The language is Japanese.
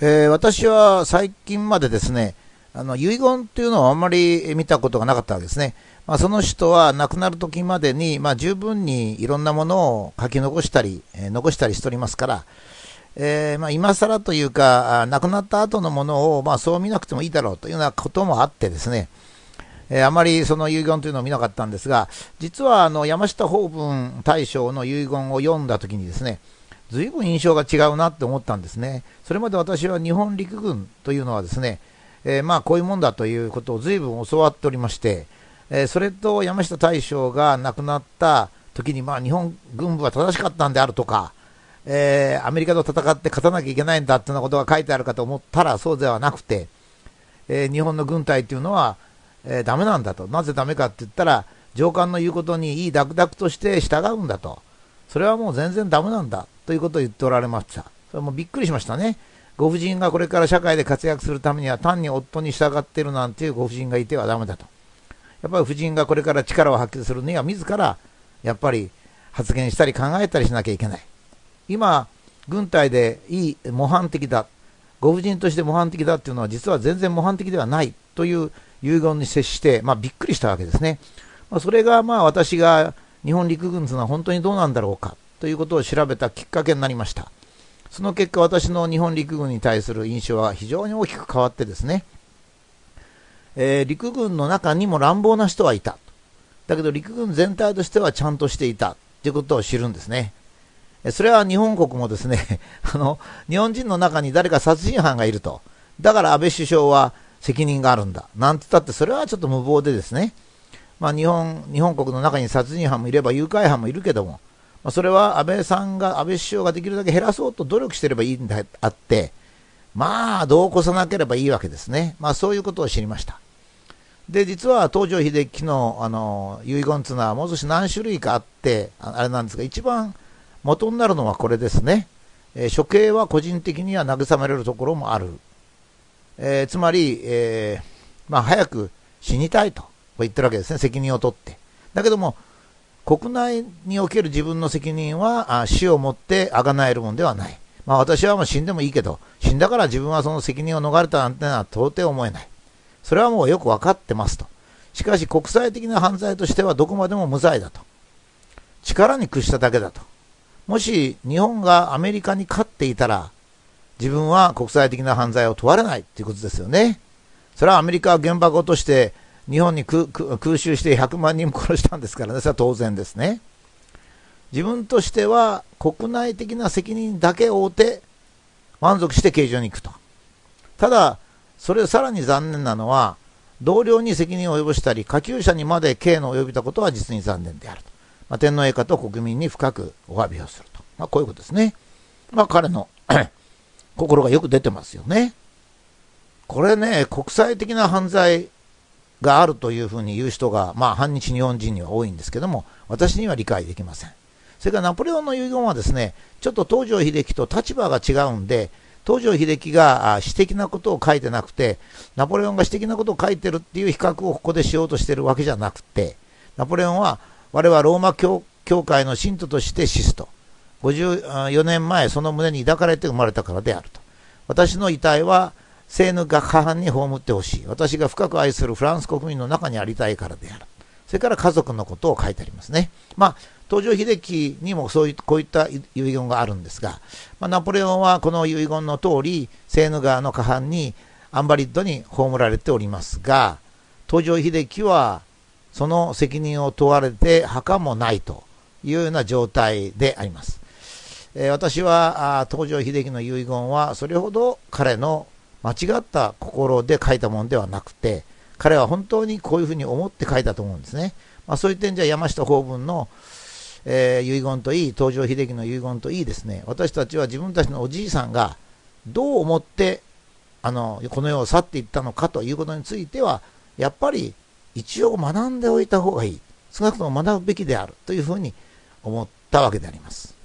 えー、私は最近までですね、あの遺言っていうのはあんまり見たことがなかったわけですね。まあ、その人は亡くなる時までに、まあ、十分にいろんなものを書き残したり、えー、残したりしておりますから、えー、まあ、今更というか、亡くなった後のものを、まあ、そう見なくてもいいだろうというようなこともあってですね、えー、あまりその遺言というのを見なかったんですが、実はあの山下法文大将の遺言を読んだときにですね、ずいぶん印象が違うなって思ったんですね。それまで私は日本陸軍というのはですね、えー、まあこういうもんだということをずいぶん教わっておりまして、えー、それと山下大将が亡くなった時に、まあ日本軍部は正しかったんであるとか、えー、アメリカと戦って勝たなきゃいけないんだってなことが書いてあるかと思ったらそうではなくて、えー、日本の軍隊というのは、えー、ダメなんだと。なぜダメかって言ったら、上官の言うことにいいダクダクとして従うんだと。それはもう全然ダメなんだということを言っておられました。それもびっくりしましたね。ご婦人がこれから社会で活躍するためには単に夫に従っているなんていうご婦人がいてはダメだと。やっぱり婦人がこれから力を発揮するには自らやっぱり発言したり考えたりしなきゃいけない。今、軍隊でいい模範的だ。ご婦人として模範的だっていうのは実は全然模範的ではないという遺言に接して、まあ、びっくりしたわけですね。まあ、それがまあ私が日本陸軍というのは本当にどうなんだろうかということを調べたきっかけになりました。その結果私の日本陸軍に対する印象は非常に大きく変わってですね、えー、陸軍の中にも乱暴な人はいた。だけど陸軍全体としてはちゃんとしていたということを知るんですね。それは日本国もですね、あの、日本人の中に誰か殺人犯がいると。だから安倍首相は責任があるんだ。なんて言ったってそれはちょっと無謀でですね。まあ日本、日本国の中に殺人犯もいれば誘拐犯もいるけども、まあ、それは安倍さんが、安倍首相ができるだけ減らそうと努力してればいいんであって、まあ、どうこさなければいいわけですね。まあ、そういうことを知りました。で、実は東条英機の、あの、遺言というのはもう少し何種類かあって、あれなんですが、一番元になるのはこれですね。えー、処刑は個人的には慰められるところもある。えー、つまり、えー、まあ、早く死にたいと言ってるわけですね。責任を取って。だけども、国内における自分の責任はあ死をもってあがなえるもんではない。まあ私はもう死んでもいいけど、死んだから自分はその責任を逃れたなんてのは到底思えない。それはもうよく分かってますと。しかし国際的な犯罪としてはどこまでも無罪だと。力に屈しただけだと。もし日本がアメリカに勝っていたら、自分は国際的な犯罪を問われないということですよね。それはアメリカは原爆を落として日本に空襲して100万人も殺したんですからね、それは当然ですね。自分としては国内的な責任だけを負って満足して刑場に行くと。ただ、それさらに残念なのは、同僚に責任を及ぼしたり、下級者にまで刑の及びたことは実に残念であると。まあ、天皇陛下と国民に深くお詫びをすると。まあ、こういうことですね。まあ、彼の 心がよく出てますよね。これね、国際的な犯罪があるというふうに言う人が、まあ、反日日本人には多いんですけども、私には理解できません。それからナポレオンの遺言はですね、ちょっと東条英機と立場が違うんで、東条英機が私的なことを書いてなくて、ナポレオンが私的なことを書いてるっていう比較をここでしようとしてるわけじゃなくて、ナポレオンは我はローマ教教会の信徒として死すと。54年前、その胸に抱かれて生まれたからであると。私の遺体は聖ヌが過半に葬ってほしい。私が深く愛するフランス国民の中にありたいからである。それから家族のことを書いてありますね。まあ、東条英機にもそうい、こういった遺言があるんですが、まあ、ナポレオンはこの遺言の通り、セーヌ川の河畔にアンバリッドに葬られておりますが、東条英機はその責任を問われて墓もないというような状態であります。えー、私は東条英機の遺言はそれほど彼の間違った心で書いたものではなくて、彼は本当にこういうふうに思って書いたと思うんですね。まあ、そういう点じゃ山下法文の、えー、遺言といい、東条英機の遺言といいですね、私たちは自分たちのおじいさんがどう思ってあのこの世を去っていったのかということについては、やっぱり一応学んでおいた方がいい。少なくとも学ぶべきであるというふうに思ったわけであります。